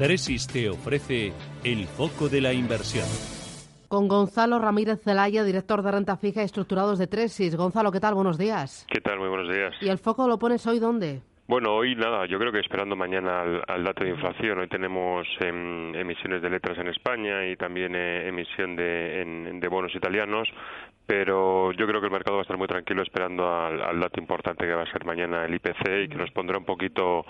Tresis te ofrece el foco de la inversión. Con Gonzalo Ramírez Zelaya, director de renta fija y estructurados de Tresis. Gonzalo, ¿qué tal? Buenos días. ¿Qué tal? Muy buenos días. ¿Y el foco lo pones hoy dónde? Bueno, hoy nada, yo creo que esperando mañana al, al dato de inflación. Hoy tenemos em, emisiones de letras en España y también eh, emisión de, en- de bonos italianos, pero yo creo que el mercado va a estar muy tranquilo esperando al, al dato importante que va a ser mañana el IPC y que nos pondrá un poquito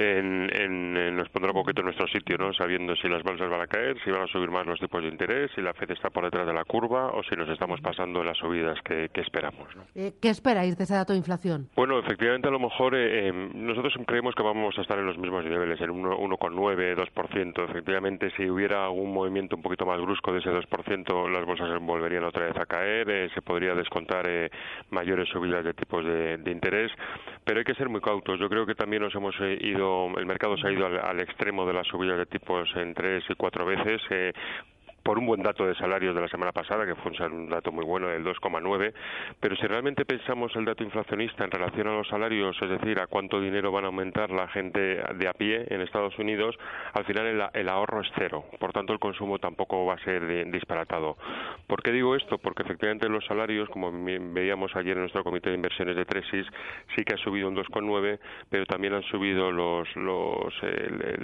en, en- en- nos pondrá un poquito en nuestro sitio, ¿no? Sabiendo si las bolsas van a caer, si van a subir más los tipos de interés, si la Fed está por detrás de la curva o si nos estamos pasando las subidas que, que esperamos, ¿no? Eh, ¿Qué esperáis de ese dato de inflación? Bueno, efectivamente, a lo mejor eh, eh, nosotros creemos que vamos a estar en los mismos niveles, en uno- 1,9, 2%. Efectivamente, si hubiera algún movimiento un poquito más brusco de ese 2%, las bolsas volverían otra vez a caer, eh, se podría descontar eh, mayores subidas de tipos de, de interés, pero hay que ser muy cautos. Yo creo que también nos hemos eh, el mercado se ha ido al, al extremo de las subidas de tipos en tres y cuatro veces. eh, por un buen dato de salarios de la semana pasada, que fue un dato muy bueno del 2,9, pero si realmente pensamos el dato inflacionista en relación a los salarios, es decir, a cuánto dinero van a aumentar la gente de a pie en Estados Unidos, al final el, el ahorro es cero, por tanto el consumo tampoco va a ser eh, disparatado. ¿Por qué digo esto? Porque efectivamente los salarios, como veíamos ayer en nuestro comité de inversiones de Tresis, sí que ha subido un 2,9, pero también han subido los los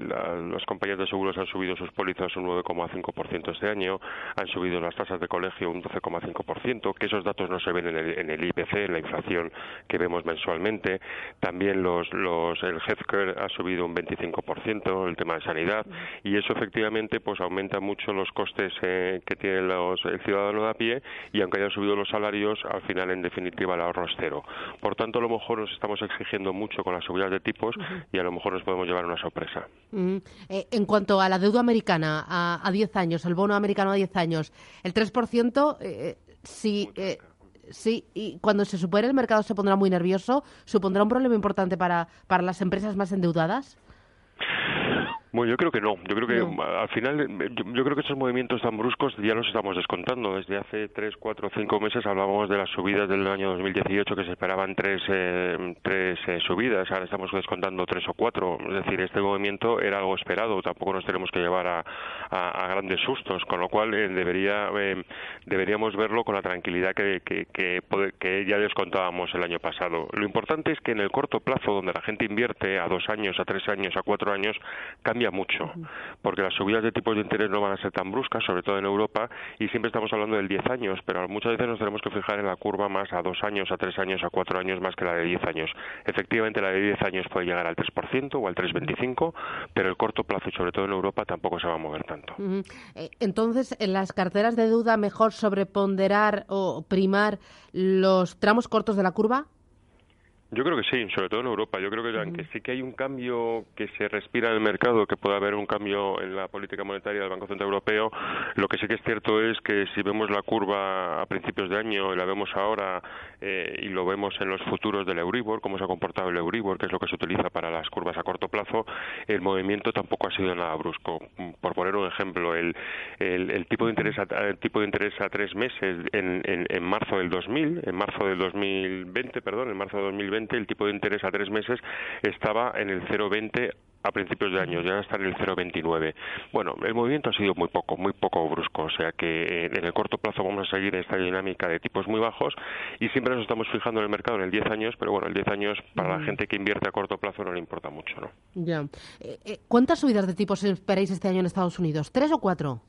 la- las compañías de seguros han subido sus pólizas un 9,5% este año, han subido las tasas de colegio un 12,5%, que esos datos no se ven en el, en el IPC, en la inflación que vemos mensualmente. También los, los el healthcare ha subido un 25%, el tema de sanidad, y eso efectivamente pues aumenta mucho los costes eh, que tiene los, el ciudadano de a pie, y aunque hayan subido los salarios, al final en definitiva el ahorro es cero. Por tanto, a lo mejor nos estamos exigiendo mucho con las subidas de tipos y a lo mejor nos podemos llevar una sorpresa. Mm, eh, en cuanto a la deuda americana a, a 10 años, el bono americano a 10 años, el 3%, eh, si, eh, sí, y cuando se supere el mercado se pondrá muy nervioso, supondrá un problema importante para, para las empresas más endeudadas. Bueno, yo creo que no. Yo creo que No. al final, eh, yo, yo creo que estos movimientos tan bruscos ya los estamos descontando. Desde hace tres, cuatro, cinco meses hablábamos de las subidas del año 2018 que se esperaban tres, eh, tres eh, subidas. Ahora estamos descontando tres o cuatro. Es decir, este movimiento era algo esperado. Tampoco nos tenemos que llevar a, a- a grandes sustos. Con lo cual eh, debería eh, deberíamos verlo con la tranquilidad que, que, que, que ya descontábamos el año pasado. Lo importante es que en el corto plazo, donde la gente invierte a dos años, a tres años, a cuatro años, cambia mucho, porque las subidas de tipos de interés no van a ser tan bruscas, sobre todo en Europa, y siempre estamos hablando del 10 años, pero muchas veces nos tenemos que fijar en la curva más a dos años, a tres años, a cuatro años, más que la de 10 años. Efectivamente, la de 10 años puede llegar al 3% o al 3,25, pero el corto plazo, y sobre todo en Europa, tampoco se va a mover tanto. Eh, Entonces, en las carteras de deuda, mejor sobreponderar o primar los tramos cortos de la curva. Yo creo que sí, sobre todo en Europa. Yo creo que aunque sí que hay un cambio que se respira en el mercado, que puede haber un cambio en la política monetaria del Banco Central Europeo, lo que sí que es cierto es que si vemos la curva a principios de año y la vemos ahora eh, y lo vemos en los futuros del Euribor, cómo se ha comportado el Euribor, que es lo que se utiliza para las curvas a corto plazo, el movimiento tampoco ha sido nada brusco. Por ejemplo, el, el, el tipo de interés a, el tipo de interés a tres meses en, en, en marzo del 2000, en marzo del 2020, perdón, en marzo del 2020 el tipo de interés a tres meses estaba en el 0,20 a principios de año, ya está en el 0,29. Bueno, el movimiento ha sido muy poco, muy poco brusco, o sea que en el corto plazo vamos a seguir en esta dinámica de tipos muy bajos y siempre nos estamos fijando en el mercado en el 10 años, pero bueno, el 10 años para la gente que invierte a corto plazo no le importa mucho, ¿no? Ya. Eh, eh, ¿Cuántas subidas de tipos esperáis este año en Estados Unidos? ¿Tres o cuatro?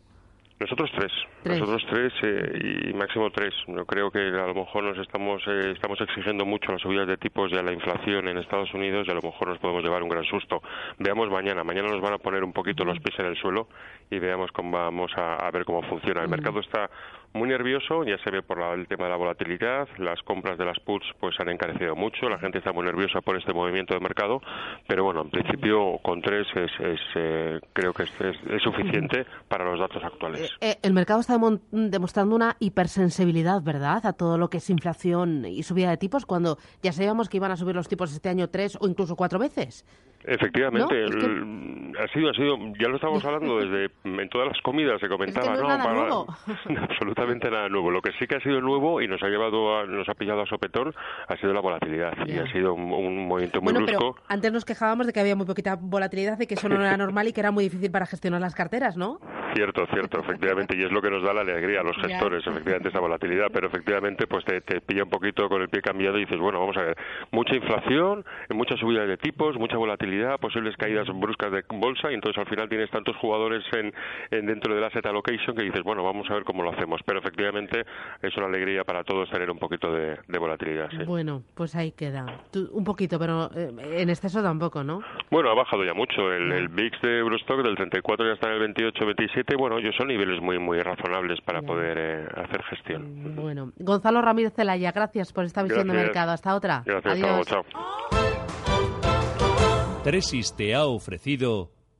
Nosotros tres, nosotros tres eh, y máximo tres. Yo creo que a lo mejor nos estamos eh, estamos exigiendo mucho las subidas de tipos y a la inflación en Estados Unidos y a lo mejor nos podemos llevar un gran susto. Veamos mañana, mañana nos van a poner un poquito los pies en el suelo y veamos cómo vamos a, ver cómo funciona. El mercado está muy nervioso, ya se ve por el tema de la volatilidad, las compras de las puts pues han encarecido mucho, la gente está muy nerviosa por este movimiento de mercado, pero bueno, en principio con tres es, eh, creo que es, suficiente para los datos actuales. Eh, eh, el mercado está demostrando una hipersensibilidad, ¿verdad?, a todo lo que es inflación y subida de tipos, cuando ya sabíamos que iban a subir los tipos este año tres o incluso cuatro veces. Efectivamente, ha sido, ha sido, ya lo estamos hablando desde en todas las comidas se comentaba, no, nada nuevo. absolutamente nada nuevo. Lo que sí que ha sido nuevo y nos ha llevado, nos ha pillado a sopetón, ha sido la volatilidad y ha sido un, movimiento muy bueno, brusco. Pero antes nos quejábamos de que había muy poquita volatilidad, y que eso no era normal y que era muy difícil para gestionar las carteras, ¿no? Cierto, cierto, efectivamente, y es lo que nos da la alegría a los gestores, efectivamente, esa volatilidad, pero efectivamente, pues te, te, pilla un poquito con el pie cambiado y dices, bueno, vamos a ver, mucha inflación, mucha subida de tipos, mucha volatilidad, posibles caídas bruscas de bolsa, y entonces al final tienes tantos jugadores en, dentro de la asset allocation que dices, bueno, vamos a ver cómo lo hacemos, pero efectivamente es una alegría para todos tener un poquito de, volatilidad. Bueno, pues ahí queda, un poquito, pero eh, en exceso tampoco, ¿no? Bueno, ha bajado ya mucho, el, el VIX de Eurostock del 34 ya está en el 28, 27, bueno, yo son niveles muy, muy razonables para poder eh, hacer gestión. Bueno, Gonzalo Ramírez Celaya, gracias por esta visión de mercado. Hasta otra. Gracias, Adiós. chao. Tresis te ha ofrecido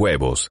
huevos.